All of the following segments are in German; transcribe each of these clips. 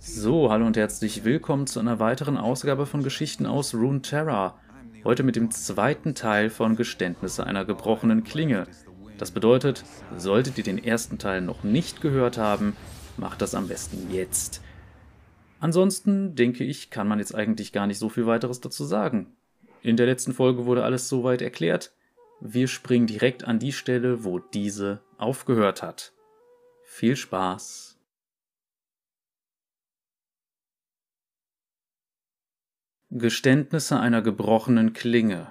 So, hallo und herzlich willkommen zu einer weiteren Ausgabe von Geschichten aus Runeterra. Heute mit dem zweiten Teil von Geständnisse einer gebrochenen Klinge. Das bedeutet, solltet ihr den ersten Teil noch nicht gehört haben, macht das am besten jetzt. Ansonsten denke ich, kann man jetzt eigentlich gar nicht so viel weiteres dazu sagen. In der letzten Folge wurde alles soweit erklärt. Wir springen direkt an die Stelle, wo diese aufgehört hat. Viel Spaß! Geständnisse einer gebrochenen Klinge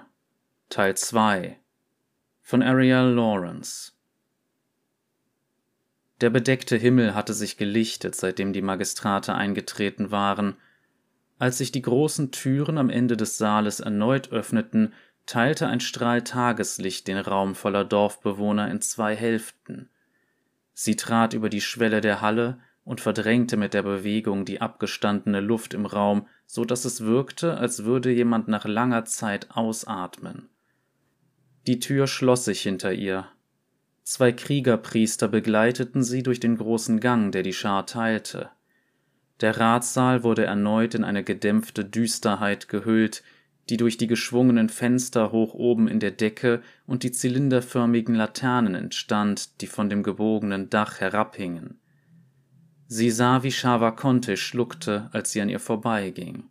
Teil 2 von Ariel Lawrence Der bedeckte Himmel hatte sich gelichtet, seitdem die Magistrate eingetreten waren. Als sich die großen Türen am Ende des Saales erneut öffneten, teilte ein Strahl Tageslicht den Raum voller Dorfbewohner in zwei Hälften. Sie trat über die Schwelle der Halle und verdrängte mit der Bewegung die abgestandene Luft im Raum, so dass es wirkte, als würde jemand nach langer Zeit ausatmen. Die Tür schloss sich hinter ihr. Zwei Kriegerpriester begleiteten sie durch den großen Gang, der die Schar teilte. Der Ratssaal wurde erneut in eine gedämpfte Düsterheit gehüllt, die durch die geschwungenen Fenster hoch oben in der Decke und die zylinderförmigen Laternen entstand, die von dem gebogenen Dach herabhingen. Sie sah, wie Shavakonte schluckte, als sie an ihr vorbeiging.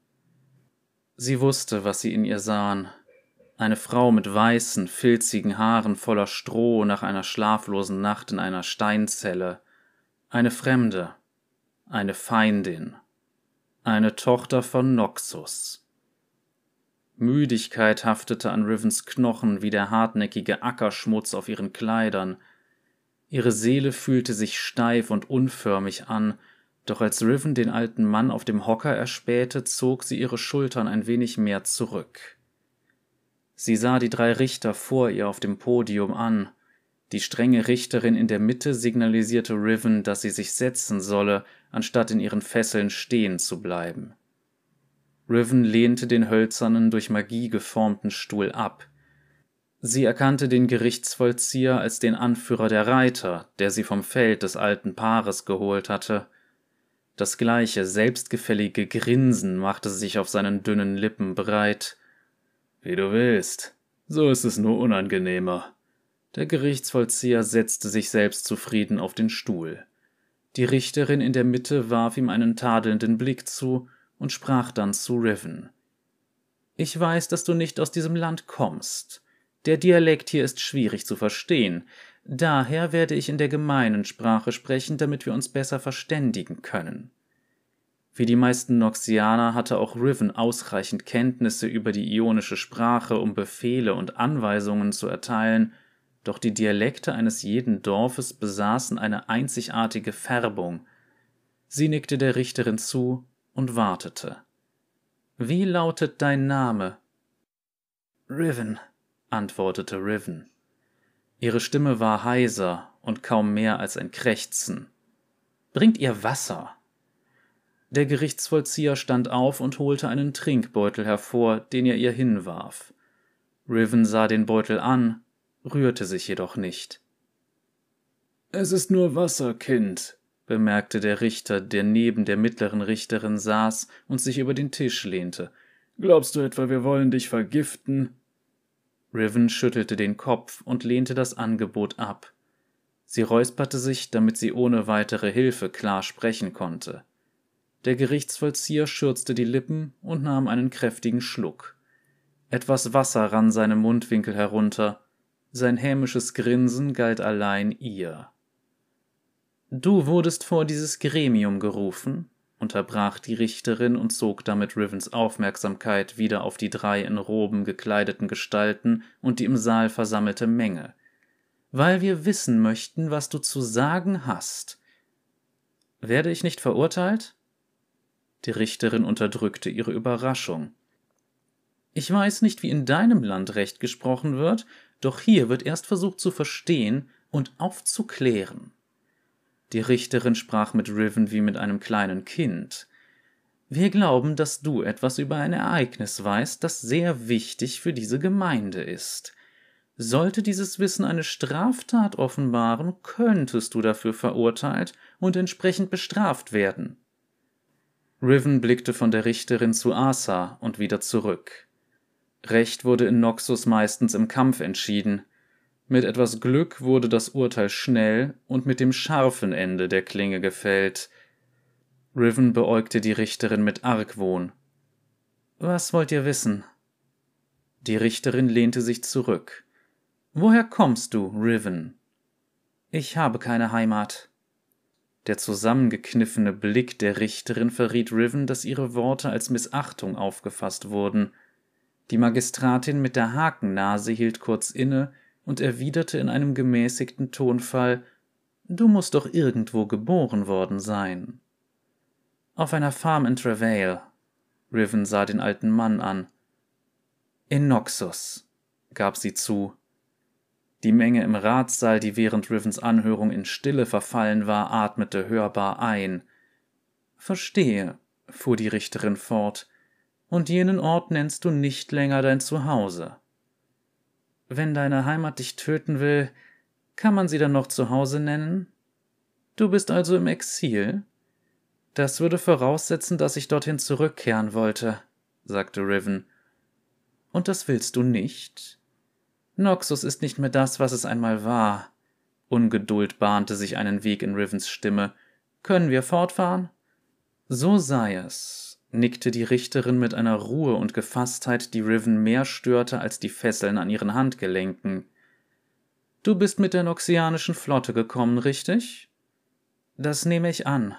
Sie wusste, was sie in ihr sahen. Eine Frau mit weißen, filzigen Haaren voller Stroh nach einer schlaflosen Nacht in einer Steinzelle. Eine Fremde. Eine Feindin. Eine Tochter von Noxus. Müdigkeit haftete an Rivens Knochen wie der hartnäckige Ackerschmutz auf ihren Kleidern, Ihre Seele fühlte sich steif und unförmig an, doch als Riven den alten Mann auf dem Hocker erspähte, zog sie ihre Schultern ein wenig mehr zurück. Sie sah die drei Richter vor ihr auf dem Podium an. Die strenge Richterin in der Mitte signalisierte Riven, dass sie sich setzen solle, anstatt in ihren Fesseln stehen zu bleiben. Riven lehnte den hölzernen, durch Magie geformten Stuhl ab. Sie erkannte den Gerichtsvollzieher als den Anführer der Reiter, der sie vom Feld des alten Paares geholt hatte. Das gleiche selbstgefällige Grinsen machte sich auf seinen dünnen Lippen breit. Wie du willst, so ist es nur unangenehmer. Der Gerichtsvollzieher setzte sich selbstzufrieden auf den Stuhl. Die Richterin in der Mitte warf ihm einen tadelnden Blick zu und sprach dann zu Riven. Ich weiß, dass du nicht aus diesem Land kommst. Der Dialekt hier ist schwierig zu verstehen. Daher werde ich in der gemeinen Sprache sprechen, damit wir uns besser verständigen können. Wie die meisten Noxianer hatte auch Riven ausreichend Kenntnisse über die ionische Sprache, um Befehle und Anweisungen zu erteilen, doch die Dialekte eines jeden Dorfes besaßen eine einzigartige Färbung. Sie nickte der Richterin zu und wartete. Wie lautet dein Name? Riven, antwortete Riven. Ihre Stimme war heiser und kaum mehr als ein Krächzen. Bringt ihr Wasser. Der Gerichtsvollzieher stand auf und holte einen Trinkbeutel hervor, den er ihr hinwarf. Riven sah den Beutel an, rührte sich jedoch nicht. Es ist nur Wasser, Kind, bemerkte der Richter, der neben der mittleren Richterin saß und sich über den Tisch lehnte. Glaubst du etwa, wir wollen dich vergiften? Riven schüttelte den Kopf und lehnte das Angebot ab. Sie räusperte sich, damit sie ohne weitere Hilfe klar sprechen konnte. Der Gerichtsvollzieher schürzte die Lippen und nahm einen kräftigen Schluck. Etwas Wasser rann seinem Mundwinkel herunter, sein hämisches Grinsen galt allein ihr. Du wurdest vor dieses Gremium gerufen? Unterbrach die Richterin und zog damit Rivens Aufmerksamkeit wieder auf die drei in Roben gekleideten Gestalten und die im Saal versammelte Menge. Weil wir wissen möchten, was du zu sagen hast. Werde ich nicht verurteilt? Die Richterin unterdrückte ihre Überraschung. Ich weiß nicht, wie in deinem Land Recht gesprochen wird, doch hier wird erst versucht zu verstehen und aufzuklären. Die Richterin sprach mit Riven wie mit einem kleinen Kind. Wir glauben, dass du etwas über ein Ereignis weißt, das sehr wichtig für diese Gemeinde ist. Sollte dieses Wissen eine Straftat offenbaren, könntest du dafür verurteilt und entsprechend bestraft werden. Riven blickte von der Richterin zu Asa und wieder zurück. Recht wurde in Noxus meistens im Kampf entschieden. Mit etwas Glück wurde das Urteil schnell und mit dem scharfen Ende der Klinge gefällt. Riven beäugte die Richterin mit Argwohn. Was wollt ihr wissen? Die Richterin lehnte sich zurück. Woher kommst du, Riven? Ich habe keine Heimat. Der zusammengekniffene Blick der Richterin verriet Riven, dass ihre Worte als Missachtung aufgefasst wurden. Die Magistratin mit der Hakennase hielt kurz inne und erwiderte in einem gemäßigten Tonfall Du musst doch irgendwo geboren worden sein. Auf einer Farm in Travail. Riven sah den alten Mann an. In Noxus, gab sie zu. Die Menge im Ratssaal, die während Rivens Anhörung in Stille verfallen war, atmete hörbar ein. Verstehe, fuhr die Richterin fort, und jenen Ort nennst du nicht länger dein Zuhause. Wenn deine Heimat dich töten will, kann man sie dann noch Zuhause nennen? Du bist also im Exil? Das würde voraussetzen, dass ich dorthin zurückkehren wollte, sagte Riven. Und das willst du nicht? Noxus ist nicht mehr das, was es einmal war. Ungeduld bahnte sich einen Weg in Rivens Stimme. Können wir fortfahren? So sei es, nickte die Richterin mit einer Ruhe und Gefasstheit, die Riven mehr störte als die Fesseln an ihren Handgelenken. Du bist mit der noxianischen Flotte gekommen, richtig? Das nehme ich an.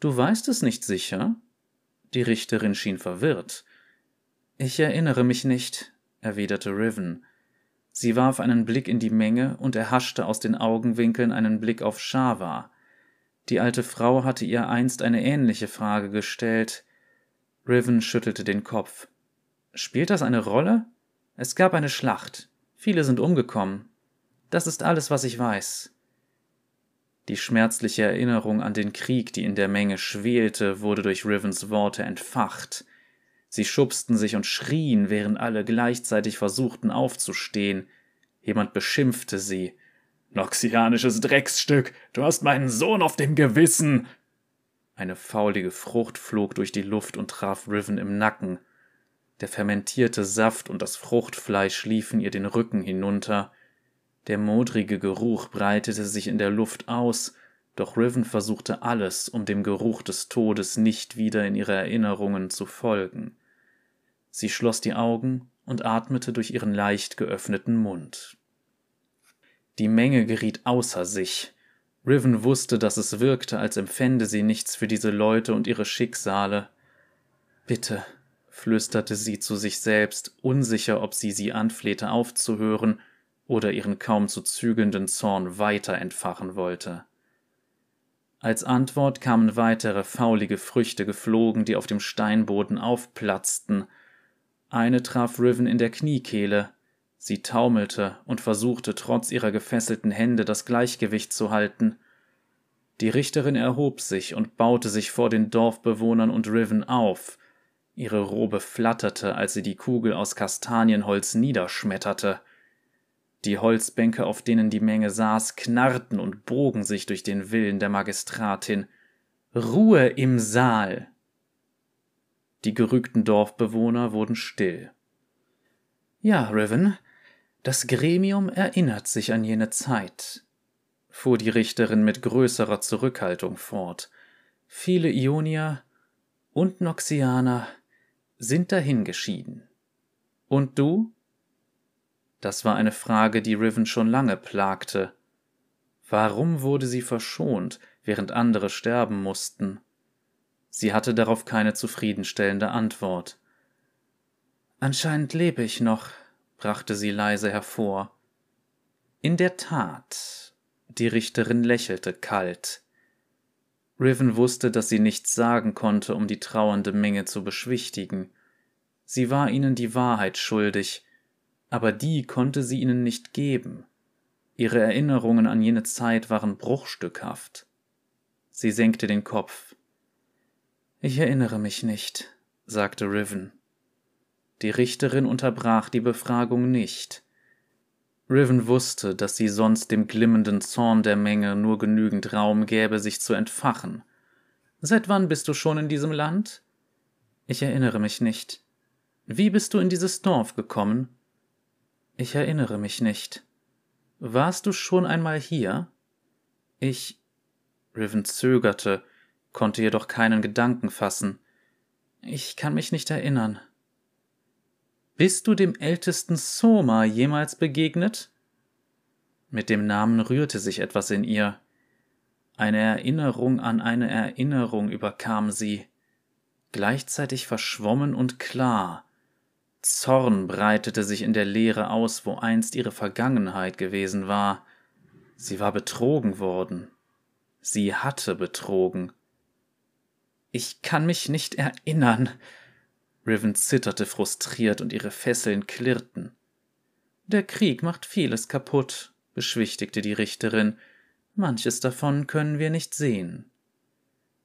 Du weißt es nicht sicher? Die Richterin schien verwirrt. Ich erinnere mich nicht, erwiderte Riven. Sie warf einen Blick in die Menge und erhaschte aus den Augenwinkeln einen Blick auf Shava. Die alte Frau hatte ihr einst eine ähnliche Frage gestellt. Riven schüttelte den Kopf. Spielt das eine Rolle? Es gab eine Schlacht. Viele sind umgekommen. Das ist alles, was ich weiß. Die schmerzliche Erinnerung an den Krieg, die in der Menge schwelte, wurde durch Rivens Worte entfacht. Sie schubsten sich und schrien, während alle gleichzeitig versuchten aufzustehen. Jemand beschimpfte sie. Noxianisches Drecksstück, du hast meinen Sohn auf dem Gewissen. Eine faulige Frucht flog durch die Luft und traf Riven im Nacken. Der fermentierte Saft und das Fruchtfleisch liefen ihr den Rücken hinunter. Der modrige Geruch breitete sich in der Luft aus, doch Riven versuchte alles, um dem Geruch des Todes nicht wieder in ihre Erinnerungen zu folgen. Sie schloss die Augen und atmete durch ihren leicht geöffneten Mund. Die Menge geriet außer sich. Riven wusste, dass es wirkte, als empfände sie nichts für diese Leute und ihre Schicksale. Bitte, flüsterte sie zu sich selbst, unsicher, ob sie sie anflehte aufzuhören oder ihren kaum zu zügelnden Zorn weiter entfachen wollte. Als Antwort kamen weitere faulige Früchte geflogen, die auf dem Steinboden aufplatzten, eine traf Riven in der Kniekehle. Sie taumelte und versuchte trotz ihrer gefesselten Hände das Gleichgewicht zu halten. Die Richterin erhob sich und baute sich vor den Dorfbewohnern und Riven auf. Ihre Robe flatterte, als sie die Kugel aus Kastanienholz niederschmetterte. Die Holzbänke, auf denen die Menge saß, knarrten und bogen sich durch den Willen der Magistratin. Ruhe im Saal! Die gerügten Dorfbewohner wurden still. Ja, Riven, das Gremium erinnert sich an jene Zeit, fuhr die Richterin mit größerer Zurückhaltung fort. Viele Ionier und Noxianer sind dahingeschieden. Und du? Das war eine Frage, die Riven schon lange plagte. Warum wurde sie verschont, während andere sterben mussten? Sie hatte darauf keine zufriedenstellende Antwort. Anscheinend lebe ich noch, brachte sie leise hervor. In der Tat. Die Richterin lächelte kalt. Riven wusste, dass sie nichts sagen konnte, um die trauernde Menge zu beschwichtigen. Sie war ihnen die Wahrheit schuldig, aber die konnte sie ihnen nicht geben. Ihre Erinnerungen an jene Zeit waren bruchstückhaft. Sie senkte den Kopf. Ich erinnere mich nicht, sagte Riven. Die Richterin unterbrach die Befragung nicht. Riven wusste, dass sie sonst dem glimmenden Zorn der Menge nur genügend Raum gäbe, sich zu entfachen. Seit wann bist du schon in diesem Land? Ich erinnere mich nicht. Wie bist du in dieses Dorf gekommen? Ich erinnere mich nicht. Warst du schon einmal hier? Ich. Riven zögerte, konnte jedoch keinen Gedanken fassen. Ich kann mich nicht erinnern. Bist du dem ältesten Soma jemals begegnet? Mit dem Namen rührte sich etwas in ihr. Eine Erinnerung an eine Erinnerung überkam sie, gleichzeitig verschwommen und klar. Zorn breitete sich in der Leere aus, wo einst ihre Vergangenheit gewesen war. Sie war betrogen worden. Sie hatte betrogen. Ich kann mich nicht erinnern. Riven zitterte frustriert und ihre Fesseln klirrten. Der Krieg macht vieles kaputt, beschwichtigte die Richterin. Manches davon können wir nicht sehen.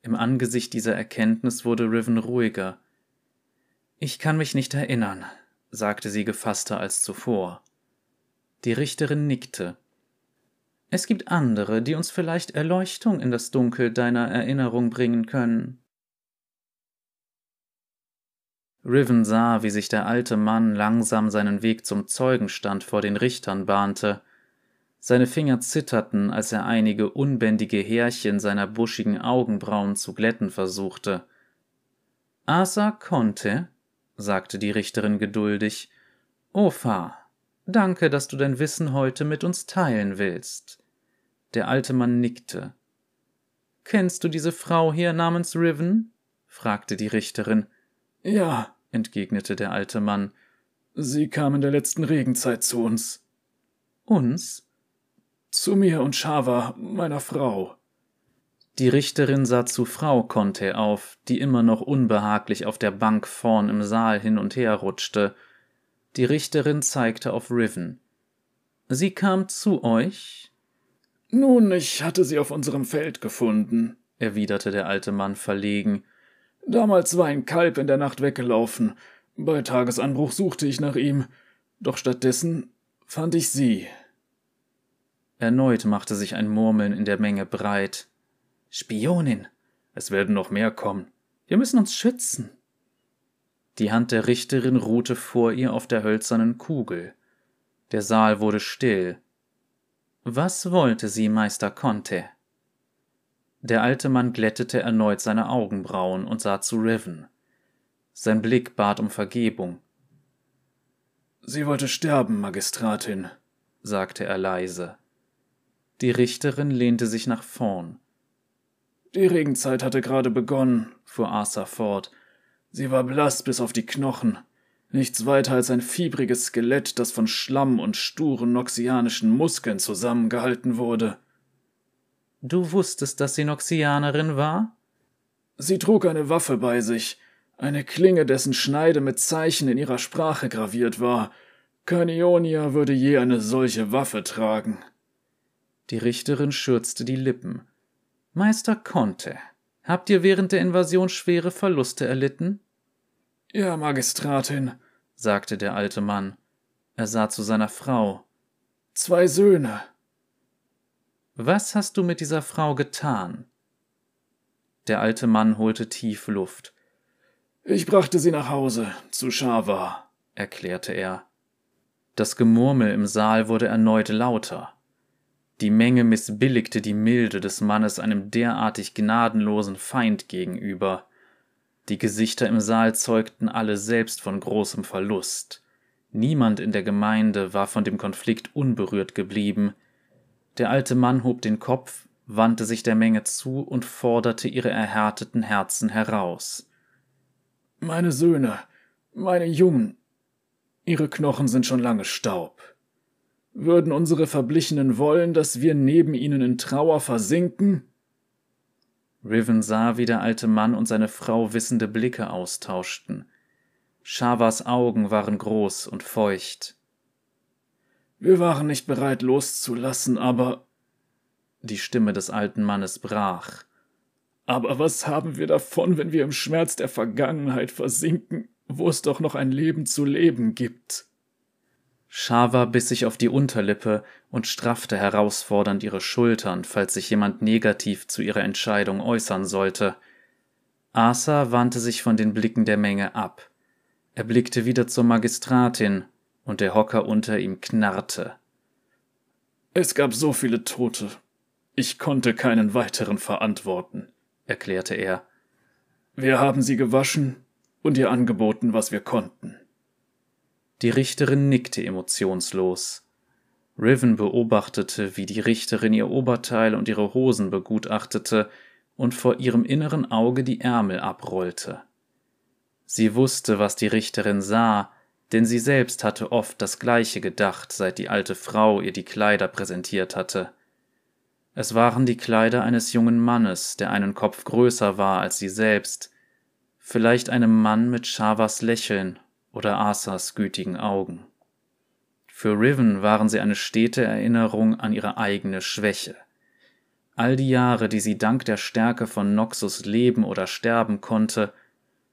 Im Angesicht dieser Erkenntnis wurde Riven ruhiger. Ich kann mich nicht erinnern, sagte sie gefasster als zuvor. Die Richterin nickte. Es gibt andere, die uns vielleicht Erleuchtung in das Dunkel deiner Erinnerung bringen können. Riven sah, wie sich der alte Mann langsam seinen Weg zum Zeugenstand vor den Richtern bahnte. Seine Finger zitterten, als er einige unbändige Härchen seiner buschigen Augenbrauen zu glätten versuchte. Asa konnte, sagte die Richterin geduldig. Ofa, danke, dass du dein Wissen heute mit uns teilen willst. Der alte Mann nickte. Kennst du diese Frau hier namens Riven? fragte die Richterin. Ja, entgegnete der alte Mann. Sie kam in der letzten Regenzeit zu uns. Uns? Zu mir und Shava, meiner Frau. Die Richterin sah zu Frau Conte auf, die immer noch unbehaglich auf der Bank vorn im Saal hin und her rutschte. Die Richterin zeigte auf Riven. Sie kam zu euch? Nun, ich hatte sie auf unserem Feld gefunden, erwiderte der alte Mann verlegen. Damals war ein Kalb in der Nacht weggelaufen. Bei Tagesanbruch suchte ich nach ihm, doch stattdessen fand ich sie. Erneut machte sich ein Murmeln in der Menge breit. Spionin. Es werden noch mehr kommen. Wir müssen uns schützen. Die Hand der Richterin ruhte vor ihr auf der hölzernen Kugel. Der Saal wurde still. Was wollte sie, Meister Conte? Der alte Mann glättete erneut seine Augenbrauen und sah zu Riven. Sein Blick bat um Vergebung. Sie wollte sterben, Magistratin, sagte er leise. Die Richterin lehnte sich nach vorn. Die Regenzeit hatte gerade begonnen, fuhr Arthur fort. Sie war blass bis auf die Knochen. Nichts weiter als ein fiebriges Skelett, das von Schlamm und sturen noxianischen Muskeln zusammengehalten wurde. Du wusstest, dass sie Noxianerin war? Sie trug eine Waffe bei sich, eine Klinge, dessen Schneide mit Zeichen in ihrer Sprache graviert war. Kein Ionier würde je eine solche Waffe tragen. Die Richterin schürzte die Lippen. Meister Conte, habt ihr während der Invasion schwere Verluste erlitten? Ja, Magistratin, sagte der alte Mann. Er sah zu seiner Frau. Zwei Söhne. Was hast du mit dieser Frau getan? Der alte Mann holte tief Luft. Ich brachte sie nach Hause, zu Shava, erklärte er. Das Gemurmel im Saal wurde erneut lauter. Die Menge missbilligte die Milde des Mannes einem derartig gnadenlosen Feind gegenüber. Die Gesichter im Saal zeugten alle selbst von großem Verlust. Niemand in der Gemeinde war von dem Konflikt unberührt geblieben, der alte Mann hob den Kopf, wandte sich der Menge zu und forderte ihre erhärteten Herzen heraus. Meine Söhne, meine Jungen, ihre Knochen sind schon lange Staub. Würden unsere Verblichenen wollen, dass wir neben ihnen in Trauer versinken? Riven sah, wie der alte Mann und seine Frau wissende Blicke austauschten. Shavas Augen waren groß und feucht. Wir waren nicht bereit loszulassen, aber. Die Stimme des alten Mannes brach. Aber was haben wir davon, wenn wir im Schmerz der Vergangenheit versinken, wo es doch noch ein Leben zu leben gibt? Shava biss sich auf die Unterlippe und straffte herausfordernd ihre Schultern, falls sich jemand negativ zu ihrer Entscheidung äußern sollte. Asa wandte sich von den Blicken der Menge ab. Er blickte wieder zur Magistratin, und der Hocker unter ihm knarrte. Es gab so viele Tote. Ich konnte keinen weiteren verantworten, erklärte er. Wir haben sie gewaschen und ihr angeboten, was wir konnten. Die Richterin nickte emotionslos. Riven beobachtete, wie die Richterin ihr Oberteil und ihre Hosen begutachtete und vor ihrem inneren Auge die Ärmel abrollte. Sie wusste, was die Richterin sah, denn sie selbst hatte oft das Gleiche gedacht, seit die alte Frau ihr die Kleider präsentiert hatte. Es waren die Kleider eines jungen Mannes, der einen Kopf größer war als sie selbst, vielleicht einem Mann mit Shavas Lächeln oder Asas gütigen Augen. Für Riven waren sie eine stete Erinnerung an ihre eigene Schwäche. All die Jahre, die sie dank der Stärke von Noxus leben oder sterben konnte,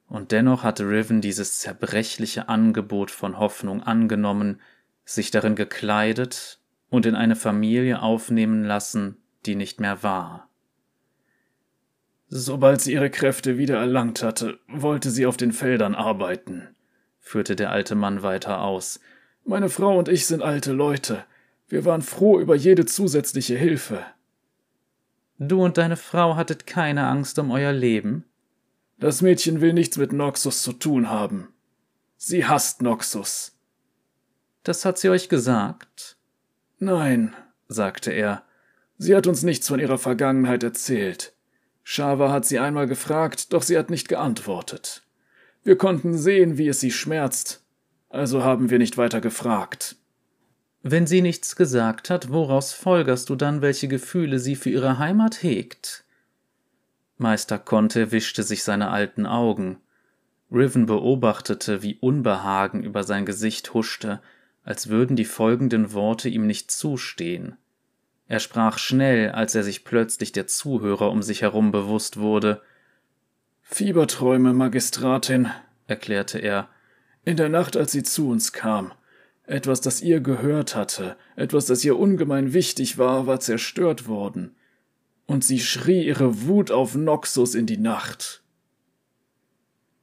und dennoch hatte Riven dieses zerbrechliche Angebot von Hoffnung angenommen, sich darin gekleidet und in eine Familie aufnehmen lassen, die nicht mehr war. Sobald sie ihre Kräfte wieder erlangt hatte, wollte sie auf den Feldern arbeiten, führte der alte Mann weiter aus. Meine Frau und ich sind alte Leute. Wir waren froh über jede zusätzliche Hilfe. Du und deine Frau hattet keine Angst um euer Leben? Das Mädchen will nichts mit Noxus zu tun haben. Sie hasst Noxus. Das hat sie euch gesagt? Nein, sagte er. Sie hat uns nichts von ihrer Vergangenheit erzählt. Shava hat sie einmal gefragt, doch sie hat nicht geantwortet. Wir konnten sehen, wie es sie schmerzt, also haben wir nicht weiter gefragt. Wenn sie nichts gesagt hat, woraus folgerst du dann, welche Gefühle sie für ihre Heimat hegt? Meister Conte wischte sich seine alten Augen. Riven beobachtete, wie Unbehagen über sein Gesicht huschte, als würden die folgenden Worte ihm nicht zustehen. Er sprach schnell, als er sich plötzlich der Zuhörer um sich herum bewusst wurde. Fieberträume, Magistratin, erklärte er, in der Nacht, als sie zu uns kam. Etwas, das ihr gehört hatte, etwas, das ihr ungemein wichtig war, war zerstört worden. Und sie schrie ihre Wut auf Noxus in die Nacht.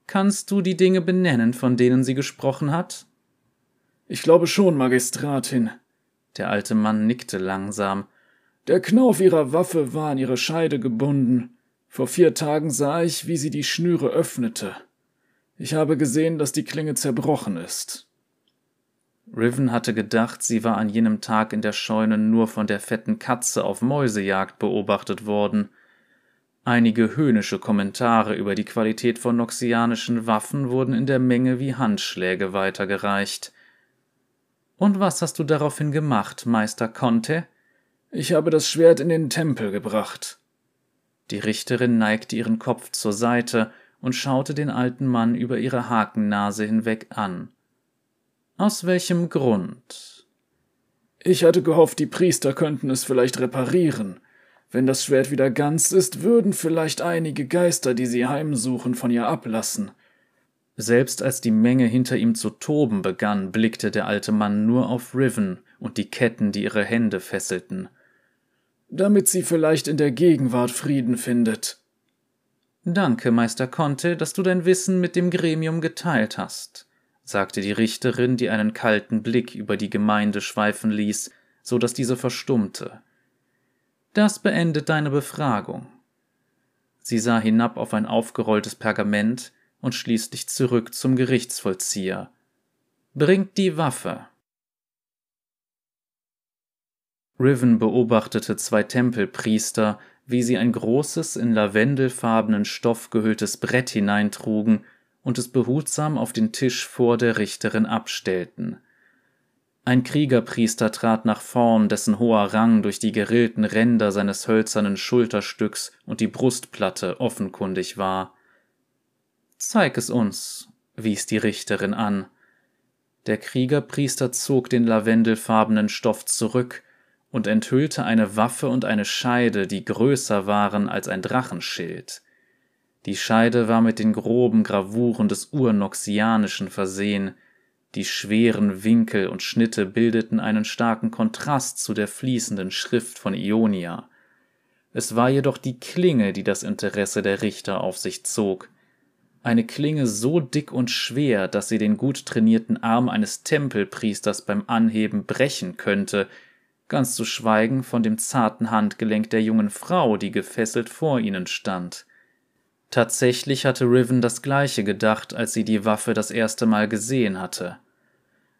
Kannst du die Dinge benennen, von denen sie gesprochen hat? Ich glaube schon, Magistratin. Der alte Mann nickte langsam. Der Knauf ihrer Waffe war an ihre Scheide gebunden. Vor vier Tagen sah ich, wie sie die Schnüre öffnete. Ich habe gesehen, dass die Klinge zerbrochen ist. Riven hatte gedacht, sie war an jenem Tag in der Scheune nur von der fetten Katze auf Mäusejagd beobachtet worden. Einige höhnische Kommentare über die Qualität von noxianischen Waffen wurden in der Menge wie Handschläge weitergereicht. Und was hast du daraufhin gemacht, Meister Conte? Ich habe das Schwert in den Tempel gebracht. Die Richterin neigte ihren Kopf zur Seite und schaute den alten Mann über ihre Hakennase hinweg an. Aus welchem Grund? Ich hatte gehofft, die Priester könnten es vielleicht reparieren. Wenn das Schwert wieder ganz ist, würden vielleicht einige Geister, die sie heimsuchen, von ihr ablassen. Selbst als die Menge hinter ihm zu toben begann, blickte der alte Mann nur auf Riven und die Ketten, die ihre Hände fesselten damit sie vielleicht in der Gegenwart Frieden findet. Danke, Meister Conte, dass du dein Wissen mit dem Gremium geteilt hast, sagte die Richterin, die einen kalten Blick über die Gemeinde schweifen ließ, so dass diese verstummte. Das beendet deine Befragung. Sie sah hinab auf ein aufgerolltes Pergament und schließlich zurück zum Gerichtsvollzieher. Bringt die Waffe. Riven beobachtete zwei Tempelpriester, wie sie ein großes, in lavendelfarbenen Stoff gehülltes Brett hineintrugen und es behutsam auf den Tisch vor der Richterin abstellten. Ein Kriegerpriester trat nach vorn, dessen hoher Rang durch die gerillten Ränder seines hölzernen Schulterstücks und die Brustplatte offenkundig war. Zeig es uns, wies die Richterin an. Der Kriegerpriester zog den lavendelfarbenen Stoff zurück, und enthüllte eine Waffe und eine Scheide, die größer waren als ein Drachenschild. Die Scheide war mit den groben Gravuren des Urnoxianischen versehen, die schweren Winkel und Schnitte bildeten einen starken Kontrast zu der fließenden Schrift von Ionia. Es war jedoch die Klinge, die das Interesse der Richter auf sich zog. Eine Klinge so dick und schwer, dass sie den gut trainierten Arm eines Tempelpriesters beim Anheben brechen könnte, ganz zu schweigen von dem zarten Handgelenk der jungen Frau, die gefesselt vor ihnen stand. Tatsächlich hatte Riven das gleiche gedacht, als sie die Waffe das erste Mal gesehen hatte.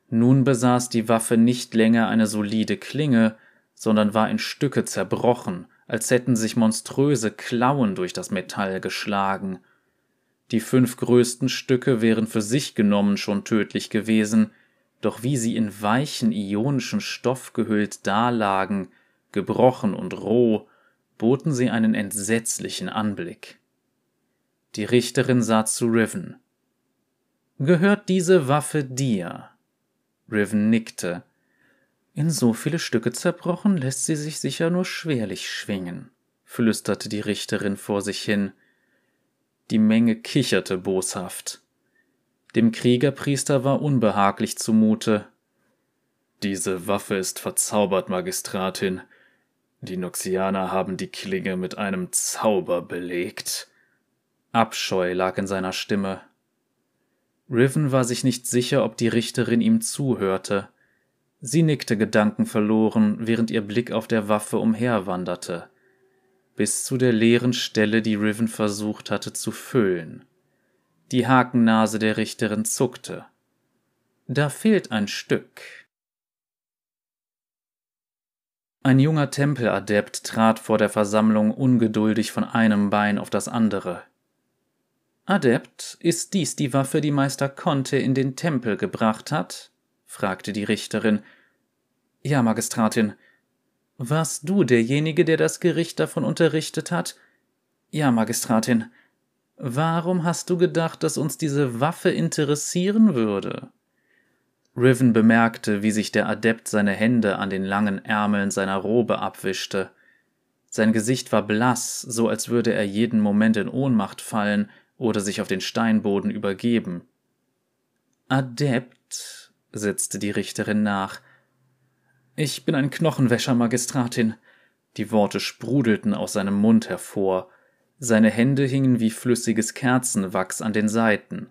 Nun besaß die Waffe nicht länger eine solide Klinge, sondern war in Stücke zerbrochen, als hätten sich monströse Klauen durch das Metall geschlagen. Die fünf größten Stücke wären für sich genommen schon tödlich gewesen, doch wie sie in weichen ionischen Stoff gehüllt dalagen, gebrochen und roh, boten sie einen entsetzlichen Anblick. Die Richterin sah zu Riven. Gehört diese Waffe dir? Riven nickte. In so viele Stücke zerbrochen lässt sie sich sicher nur schwerlich schwingen, flüsterte die Richterin vor sich hin. Die Menge kicherte boshaft. Dem Kriegerpriester war unbehaglich zumute. Diese Waffe ist verzaubert, Magistratin. Die Noxianer haben die Klinge mit einem Zauber belegt. Abscheu lag in seiner Stimme. Riven war sich nicht sicher, ob die Richterin ihm zuhörte. Sie nickte gedankenverloren, während ihr Blick auf der Waffe umherwanderte, bis zu der leeren Stelle, die Riven versucht hatte zu füllen. Die Hakennase der Richterin zuckte. Da fehlt ein Stück. Ein junger Tempeladept trat vor der Versammlung ungeduldig von einem Bein auf das andere. Adept, ist dies die Waffe, die Meister Conte in den Tempel gebracht hat? fragte die Richterin. Ja, Magistratin. Warst du derjenige, der das Gericht davon unterrichtet hat? Ja, Magistratin. Warum hast du gedacht, dass uns diese Waffe interessieren würde? Riven bemerkte, wie sich der Adept seine Hände an den langen Ärmeln seiner Robe abwischte. Sein Gesicht war blass, so als würde er jeden Moment in Ohnmacht fallen oder sich auf den Steinboden übergeben. Adept, setzte die Richterin nach. Ich bin ein Knochenwäscher, Magistratin. Die Worte sprudelten aus seinem Mund hervor, seine Hände hingen wie flüssiges Kerzenwachs an den Seiten.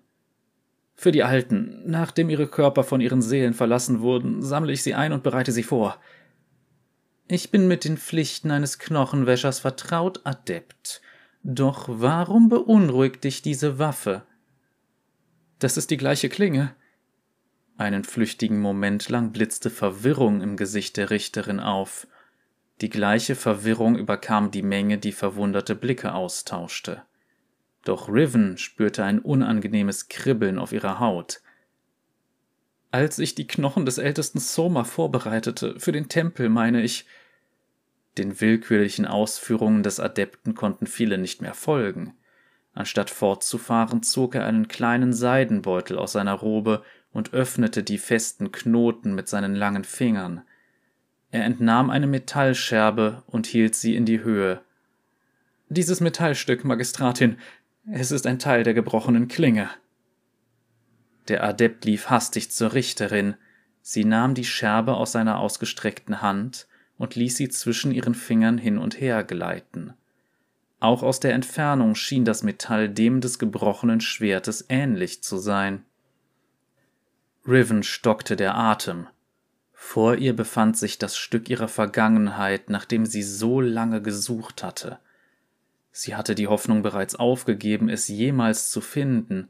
Für die Alten, nachdem ihre Körper von ihren Seelen verlassen wurden, sammle ich sie ein und bereite sie vor. Ich bin mit den Pflichten eines Knochenwäschers vertraut, Adept. Doch warum beunruhigt dich diese Waffe? Das ist die gleiche Klinge. Einen flüchtigen Moment lang blitzte Verwirrung im Gesicht der Richterin auf. Die gleiche Verwirrung überkam die Menge, die verwunderte Blicke austauschte. Doch Riven spürte ein unangenehmes Kribbeln auf ihrer Haut. Als ich die Knochen des ältesten Soma vorbereitete, für den Tempel, meine ich. Den willkürlichen Ausführungen des Adepten konnten viele nicht mehr folgen. Anstatt fortzufahren, zog er einen kleinen Seidenbeutel aus seiner Robe und öffnete die festen Knoten mit seinen langen Fingern. Er entnahm eine Metallscherbe und hielt sie in die Höhe. Dieses Metallstück, Magistratin, es ist ein Teil der gebrochenen Klinge. Der Adept lief hastig zur Richterin. Sie nahm die Scherbe aus seiner ausgestreckten Hand und ließ sie zwischen ihren Fingern hin und her gleiten. Auch aus der Entfernung schien das Metall dem des gebrochenen Schwertes ähnlich zu sein. Riven stockte der Atem. Vor ihr befand sich das Stück ihrer Vergangenheit, nach dem sie so lange gesucht hatte. Sie hatte die Hoffnung bereits aufgegeben, es jemals zu finden.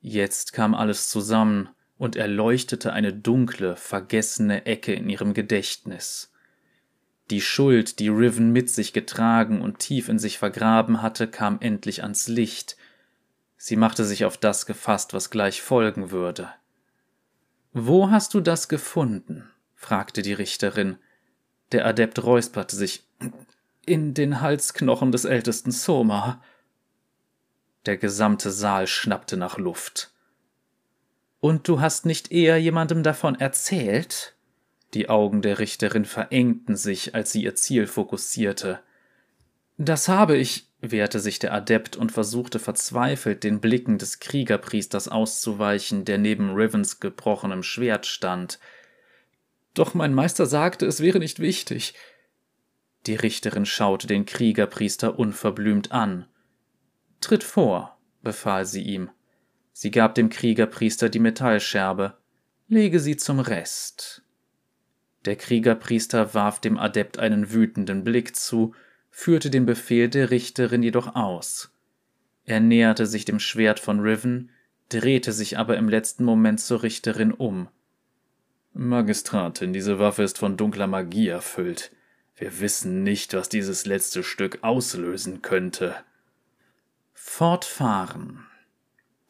Jetzt kam alles zusammen und erleuchtete eine dunkle, vergessene Ecke in ihrem Gedächtnis. Die Schuld, die Riven mit sich getragen und tief in sich vergraben hatte, kam endlich ans Licht. Sie machte sich auf das gefasst, was gleich folgen würde. Wo hast du das gefunden? fragte die Richterin. Der Adept räusperte sich. In den Halsknochen des ältesten Soma. Der gesamte Saal schnappte nach Luft. Und du hast nicht eher jemandem davon erzählt? Die Augen der Richterin verengten sich, als sie ihr Ziel fokussierte. Das habe ich, wehrte sich der Adept und versuchte verzweifelt, den Blicken des Kriegerpriesters auszuweichen, der neben Rivens gebrochenem Schwert stand. Doch mein Meister sagte, es wäre nicht wichtig. Die Richterin schaute den Kriegerpriester unverblümt an. Tritt vor, befahl sie ihm. Sie gab dem Kriegerpriester die Metallscherbe. Lege sie zum Rest. Der Kriegerpriester warf dem Adept einen wütenden Blick zu, führte den Befehl der Richterin jedoch aus. Er näherte sich dem Schwert von Riven, drehte sich aber im letzten Moment zur Richterin um. Magistratin, diese Waffe ist von dunkler Magie erfüllt. Wir wissen nicht, was dieses letzte Stück auslösen könnte. Fortfahren.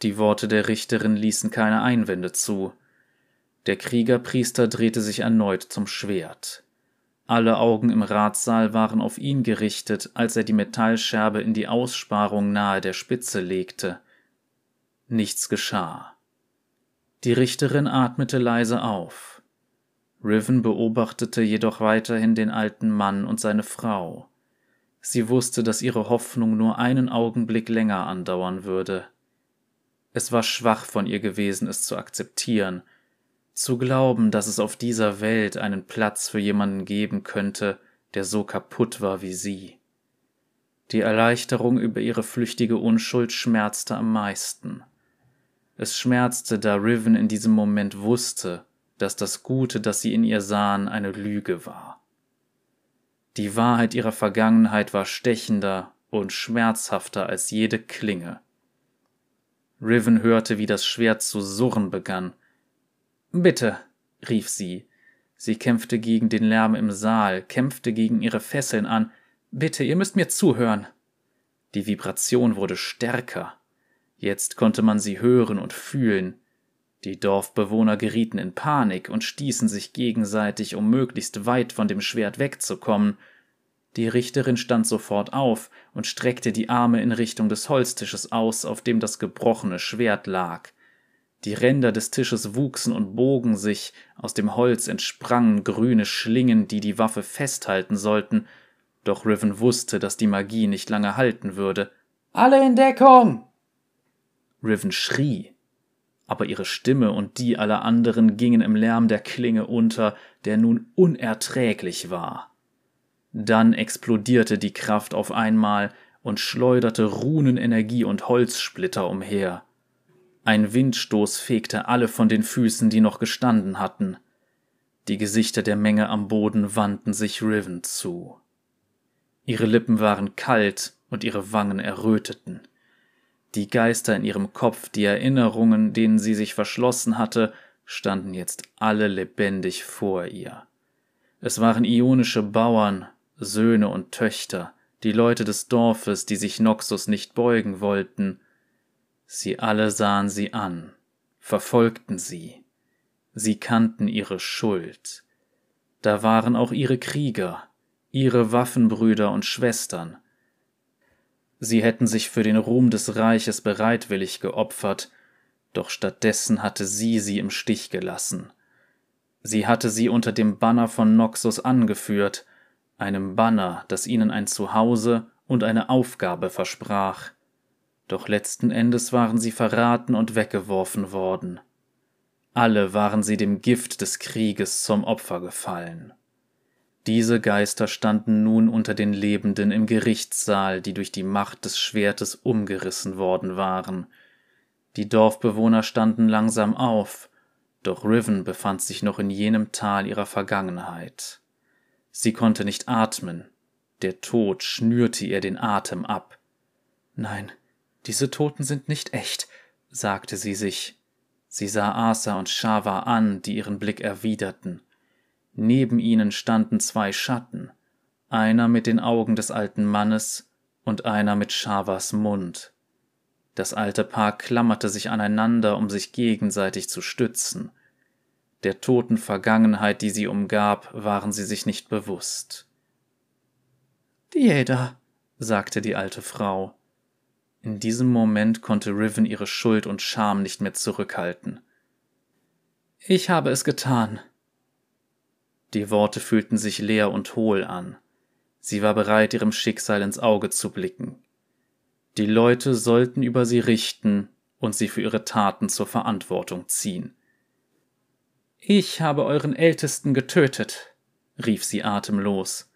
Die Worte der Richterin ließen keine Einwände zu. Der Kriegerpriester drehte sich erneut zum Schwert. Alle Augen im Ratssaal waren auf ihn gerichtet, als er die Metallscherbe in die Aussparung nahe der Spitze legte. Nichts geschah. Die Richterin atmete leise auf. Riven beobachtete jedoch weiterhin den alten Mann und seine Frau. Sie wusste, dass ihre Hoffnung nur einen Augenblick länger andauern würde. Es war schwach von ihr gewesen, es zu akzeptieren, zu glauben, dass es auf dieser Welt einen Platz für jemanden geben könnte, der so kaputt war wie sie. Die Erleichterung über ihre flüchtige Unschuld schmerzte am meisten. Es schmerzte, da Riven in diesem Moment wusste, dass das Gute, das sie in ihr sahen, eine Lüge war. Die Wahrheit ihrer Vergangenheit war stechender und schmerzhafter als jede Klinge. Riven hörte, wie das Schwert zu surren begann. Bitte, rief sie. Sie kämpfte gegen den Lärm im Saal, kämpfte gegen ihre Fesseln an. Bitte, ihr müsst mir zuhören. Die Vibration wurde stärker. Jetzt konnte man sie hören und fühlen. Die Dorfbewohner gerieten in Panik und stießen sich gegenseitig, um möglichst weit von dem Schwert wegzukommen. Die Richterin stand sofort auf und streckte die Arme in Richtung des Holztisches aus, auf dem das gebrochene Schwert lag. Die Ränder des Tisches wuchsen und bogen sich, aus dem Holz entsprangen grüne Schlingen, die die Waffe festhalten sollten, doch Riven wusste, dass die Magie nicht lange halten würde. Alle in Deckung! Riven schrie, aber ihre Stimme und die aller anderen gingen im Lärm der Klinge unter, der nun unerträglich war. Dann explodierte die Kraft auf einmal und schleuderte Runenenergie und Holzsplitter umher. Ein Windstoß fegte alle von den Füßen, die noch gestanden hatten. Die Gesichter der Menge am Boden wandten sich Riven zu. Ihre Lippen waren kalt und ihre Wangen erröteten. Die Geister in ihrem Kopf, die Erinnerungen, denen sie sich verschlossen hatte, standen jetzt alle lebendig vor ihr. Es waren ionische Bauern, Söhne und Töchter, die Leute des Dorfes, die sich Noxus nicht beugen wollten, Sie alle sahen sie an, verfolgten sie. Sie kannten ihre Schuld. Da waren auch ihre Krieger, ihre Waffenbrüder und Schwestern. Sie hätten sich für den Ruhm des Reiches bereitwillig geopfert, doch stattdessen hatte sie sie im Stich gelassen. Sie hatte sie unter dem Banner von Noxus angeführt, einem Banner, das ihnen ein Zuhause und eine Aufgabe versprach doch letzten Endes waren sie verraten und weggeworfen worden. Alle waren sie dem Gift des Krieges zum Opfer gefallen. Diese Geister standen nun unter den Lebenden im Gerichtssaal, die durch die Macht des Schwertes umgerissen worden waren. Die Dorfbewohner standen langsam auf, doch Riven befand sich noch in jenem Tal ihrer Vergangenheit. Sie konnte nicht atmen, der Tod schnürte ihr den Atem ab. Nein, diese Toten sind nicht echt, sagte sie sich. Sie sah Asa und Shava an, die ihren Blick erwiderten. Neben ihnen standen zwei Schatten, einer mit den Augen des alten Mannes und einer mit Shavas Mund. Das alte Paar klammerte sich aneinander, um sich gegenseitig zu stützen. Der toten Vergangenheit, die sie umgab, waren sie sich nicht bewusst. Dieda, sagte die alte Frau. In diesem Moment konnte Riven ihre Schuld und Scham nicht mehr zurückhalten. Ich habe es getan. Die Worte fühlten sich leer und hohl an. Sie war bereit, ihrem Schicksal ins Auge zu blicken. Die Leute sollten über sie richten und sie für ihre Taten zur Verantwortung ziehen. Ich habe euren Ältesten getötet, rief sie atemlos.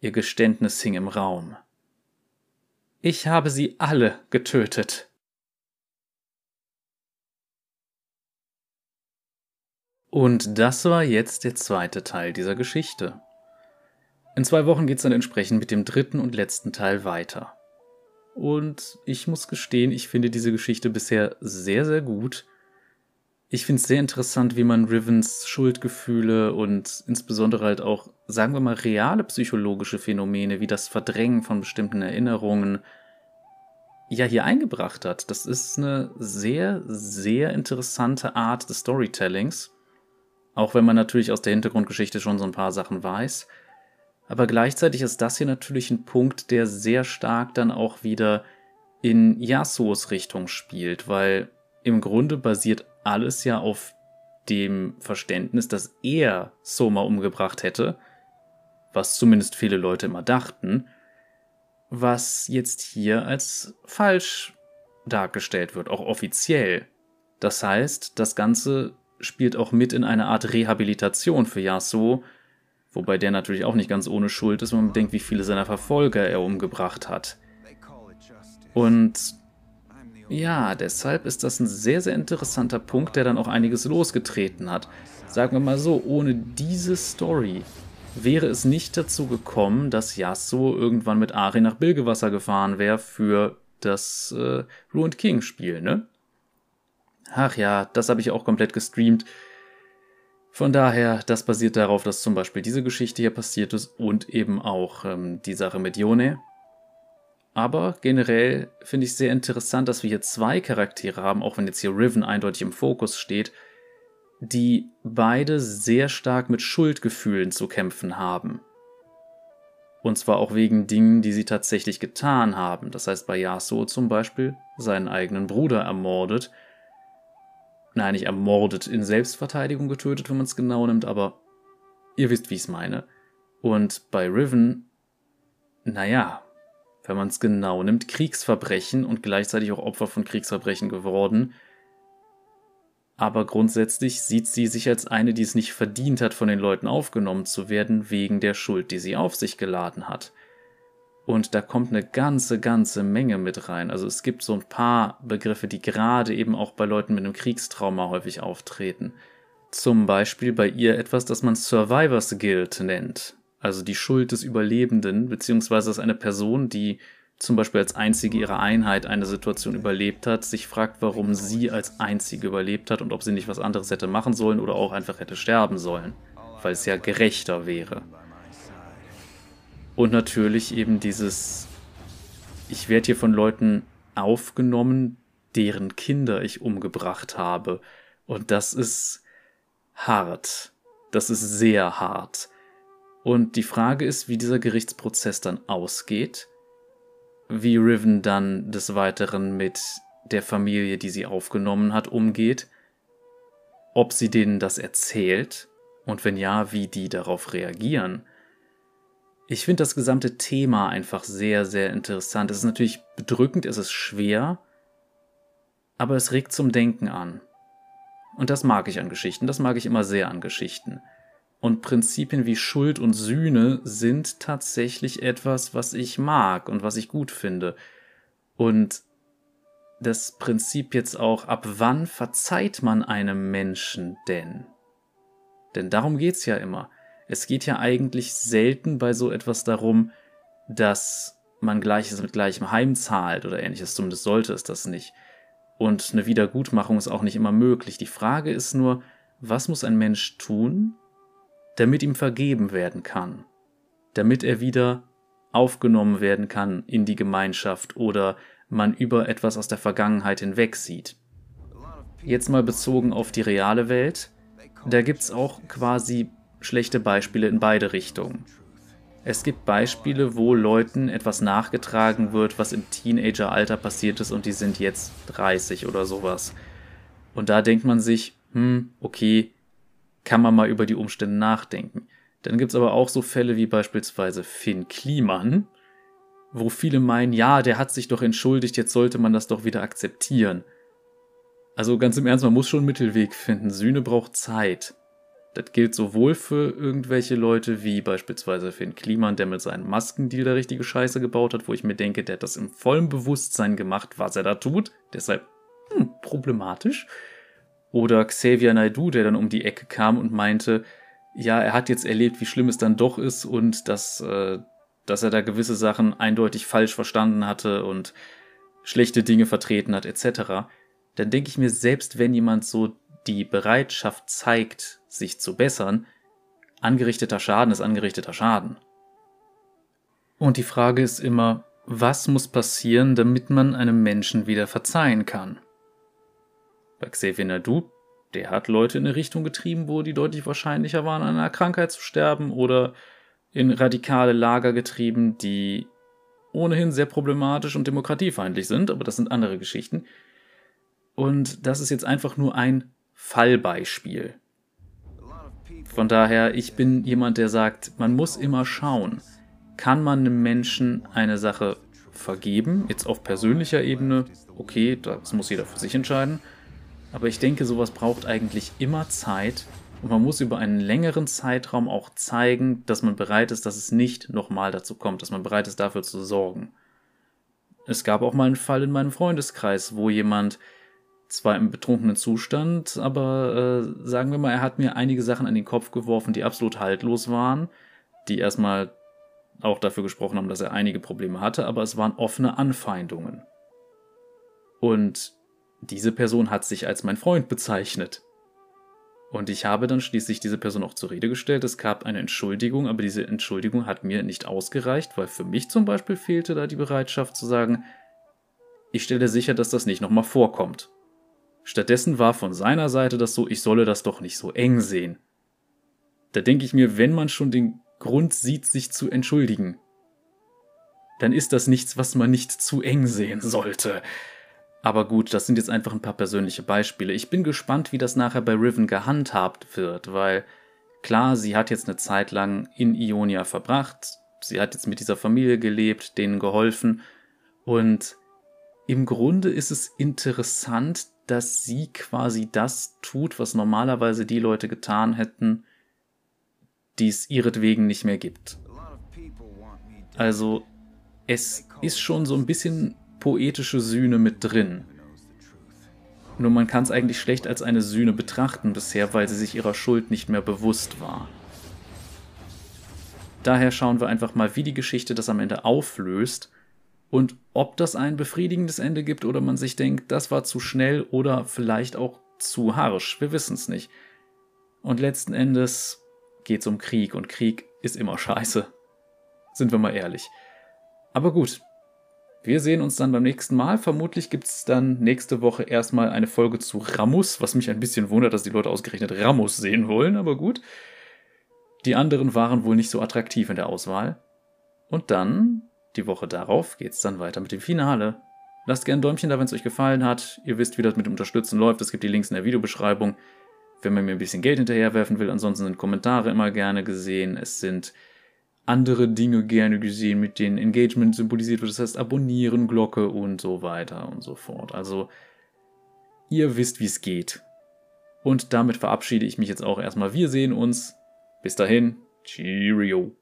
Ihr Geständnis hing im Raum. Ich habe sie alle getötet. Und das war jetzt der zweite Teil dieser Geschichte. In zwei Wochen geht es dann entsprechend mit dem dritten und letzten Teil weiter. Und ich muss gestehen, ich finde diese Geschichte bisher sehr, sehr gut. Ich finde es sehr interessant, wie man Rivens Schuldgefühle und insbesondere halt auch, sagen wir mal, reale psychologische Phänomene wie das Verdrängen von bestimmten Erinnerungen ja hier eingebracht hat. Das ist eine sehr, sehr interessante Art des Storytellings. Auch wenn man natürlich aus der Hintergrundgeschichte schon so ein paar Sachen weiß. Aber gleichzeitig ist das hier natürlich ein Punkt, der sehr stark dann auch wieder in Yasuos Richtung spielt, weil im Grunde basiert alles ja auf dem Verständnis, dass er Soma umgebracht hätte, was zumindest viele Leute immer dachten, was jetzt hier als falsch dargestellt wird, auch offiziell. Das heißt, das Ganze spielt auch mit in eine Art Rehabilitation für Yasuo, wobei der natürlich auch nicht ganz ohne Schuld ist, wenn man bedenkt, wie viele seiner Verfolger er umgebracht hat. Und ja, deshalb ist das ein sehr, sehr interessanter Punkt, der dann auch einiges losgetreten hat. Sagen wir mal so, ohne diese Story wäre es nicht dazu gekommen, dass Yasuo irgendwann mit Ari nach Bilgewasser gefahren wäre für das äh, Ruined King Spiel, ne? Ach ja, das habe ich auch komplett gestreamt. Von daher, das basiert darauf, dass zum Beispiel diese Geschichte hier passiert ist und eben auch ähm, die Sache mit Yone. Aber generell finde ich sehr interessant, dass wir hier zwei Charaktere haben, auch wenn jetzt hier Riven eindeutig im Fokus steht, die beide sehr stark mit Schuldgefühlen zu kämpfen haben. Und zwar auch wegen Dingen, die sie tatsächlich getan haben. Das heißt, bei Yasuo zum Beispiel seinen eigenen Bruder ermordet nein, nicht ermordet, in Selbstverteidigung getötet, wenn man es genau nimmt, aber ihr wisst, wie ich es meine. Und bei Riven, naja, wenn man es genau nimmt, Kriegsverbrechen und gleichzeitig auch Opfer von Kriegsverbrechen geworden. Aber grundsätzlich sieht sie sich als eine, die es nicht verdient hat, von den Leuten aufgenommen zu werden, wegen der Schuld, die sie auf sich geladen hat. Und da kommt eine ganze, ganze Menge mit rein. Also es gibt so ein paar Begriffe, die gerade eben auch bei Leuten mit einem Kriegstrauma häufig auftreten. Zum Beispiel bei ihr etwas, das man Survivors Guilt nennt. Also die Schuld des Überlebenden, beziehungsweise dass eine Person, die zum Beispiel als einzige ihrer Einheit eine Situation überlebt hat, sich fragt, warum sie als einzige überlebt hat und ob sie nicht was anderes hätte machen sollen oder auch einfach hätte sterben sollen, weil es ja gerechter wäre. Und natürlich eben dieses, ich werde hier von Leuten aufgenommen, deren Kinder ich umgebracht habe. Und das ist hart. Das ist sehr hart. Und die Frage ist, wie dieser Gerichtsprozess dann ausgeht, wie Riven dann des Weiteren mit der Familie, die sie aufgenommen hat, umgeht, ob sie denen das erzählt und wenn ja, wie die darauf reagieren. Ich finde das gesamte Thema einfach sehr, sehr interessant. Es ist natürlich bedrückend, es ist schwer, aber es regt zum Denken an. Und das mag ich an Geschichten, das mag ich immer sehr an Geschichten. Und Prinzipien wie Schuld und Sühne sind tatsächlich etwas, was ich mag und was ich gut finde. Und das Prinzip jetzt auch, ab wann verzeiht man einem Menschen denn? Denn darum geht's ja immer. Es geht ja eigentlich selten bei so etwas darum, dass man Gleiches mit Gleichem heimzahlt oder ähnliches, zumindest sollte es das nicht. Und eine Wiedergutmachung ist auch nicht immer möglich. Die Frage ist nur, was muss ein Mensch tun, damit ihm vergeben werden kann? Damit er wieder aufgenommen werden kann in die Gemeinschaft oder man über etwas aus der Vergangenheit hinweg sieht. Jetzt mal bezogen auf die reale Welt. Da gibt es auch quasi schlechte Beispiele in beide Richtungen. Es gibt Beispiele, wo Leuten etwas nachgetragen wird, was im Teenageralter passiert ist und die sind jetzt 30 oder sowas. Und da denkt man sich, hm, okay, kann man mal über die Umstände nachdenken. Dann gibt es aber auch so Fälle wie beispielsweise Finn Kliman, wo viele meinen, ja, der hat sich doch entschuldigt, jetzt sollte man das doch wieder akzeptieren. Also ganz im Ernst, man muss schon einen Mittelweg finden. Sühne braucht Zeit. Das gilt sowohl für irgendwelche Leute wie beispielsweise Finn Kliman, der mit seinem Maskendeal der richtige Scheiße gebaut hat, wo ich mir denke, der hat das im vollen Bewusstsein gemacht, was er da tut. Deshalb hm, problematisch. Oder Xavier Naidu, der dann um die Ecke kam und meinte, ja, er hat jetzt erlebt, wie schlimm es dann doch ist und dass, äh, dass er da gewisse Sachen eindeutig falsch verstanden hatte und schlechte Dinge vertreten hat, etc. Dann denke ich mir, selbst wenn jemand so die Bereitschaft zeigt, sich zu bessern, angerichteter Schaden ist angerichteter Schaden. Und die Frage ist immer, was muss passieren, damit man einem Menschen wieder verzeihen kann? Bei Xavier Nadu, der hat Leute in eine Richtung getrieben, wo die deutlich wahrscheinlicher waren, an einer Krankheit zu sterben oder in radikale Lager getrieben, die ohnehin sehr problematisch und demokratiefeindlich sind, aber das sind andere Geschichten. Und das ist jetzt einfach nur ein Fallbeispiel. Von daher, ich bin jemand, der sagt, man muss immer schauen, kann man einem Menschen eine Sache vergeben, jetzt auf persönlicher Ebene, okay, das muss jeder für sich entscheiden, aber ich denke, sowas braucht eigentlich immer Zeit und man muss über einen längeren Zeitraum auch zeigen, dass man bereit ist, dass es nicht nochmal dazu kommt, dass man bereit ist, dafür zu sorgen. Es gab auch mal einen Fall in meinem Freundeskreis, wo jemand zwar im betrunkenen Zustand, aber äh, sagen wir mal, er hat mir einige Sachen an den Kopf geworfen, die absolut haltlos waren, die erstmal auch dafür gesprochen haben, dass er einige Probleme hatte, aber es waren offene Anfeindungen. Und diese Person hat sich als mein Freund bezeichnet. Und ich habe dann schließlich diese Person auch zur Rede gestellt. Es gab eine Entschuldigung, aber diese Entschuldigung hat mir nicht ausgereicht, weil für mich zum Beispiel fehlte da die Bereitschaft zu sagen, ich stelle sicher, dass das nicht nochmal vorkommt. Stattdessen war von seiner Seite das so, ich solle das doch nicht so eng sehen. Da denke ich mir, wenn man schon den Grund sieht, sich zu entschuldigen, dann ist das nichts, was man nicht zu eng sehen sollte. Aber gut, das sind jetzt einfach ein paar persönliche Beispiele. Ich bin gespannt, wie das nachher bei Riven gehandhabt wird, weil klar, sie hat jetzt eine Zeit lang in Ionia verbracht, sie hat jetzt mit dieser Familie gelebt, denen geholfen und im Grunde ist es interessant, dass sie quasi das tut, was normalerweise die Leute getan hätten, die es ihretwegen nicht mehr gibt. Also es ist schon so ein bisschen poetische Sühne mit drin. Nur man kann es eigentlich schlecht als eine Sühne betrachten bisher, weil sie sich ihrer Schuld nicht mehr bewusst war. Daher schauen wir einfach mal, wie die Geschichte das am Ende auflöst und ob das ein befriedigendes Ende gibt oder man sich denkt, das war zu schnell oder vielleicht auch zu harsch. Wir wissen es nicht. Und letzten Endes geht es um Krieg und Krieg ist immer scheiße. Sind wir mal ehrlich. Aber gut. Wir sehen uns dann beim nächsten Mal. Vermutlich gibt es dann nächste Woche erstmal eine Folge zu Ramus, was mich ein bisschen wundert, dass die Leute ausgerechnet Ramus sehen wollen, aber gut. Die anderen waren wohl nicht so attraktiv in der Auswahl. Und dann die Woche darauf geht es dann weiter mit dem Finale. Lasst gerne ein Däumchen da, wenn es euch gefallen hat. Ihr wisst, wie das mit dem Unterstützen läuft. Es gibt die Links in der Videobeschreibung, wenn man mir ein bisschen Geld hinterherwerfen will. Ansonsten sind Kommentare immer gerne gesehen. Es sind andere Dinge gerne gesehen, mit denen Engagement symbolisiert wird. Das heißt Abonnieren, Glocke und so weiter und so fort. Also, ihr wisst, wie es geht. Und damit verabschiede ich mich jetzt auch erstmal. Wir sehen uns. Bis dahin. Cheerio.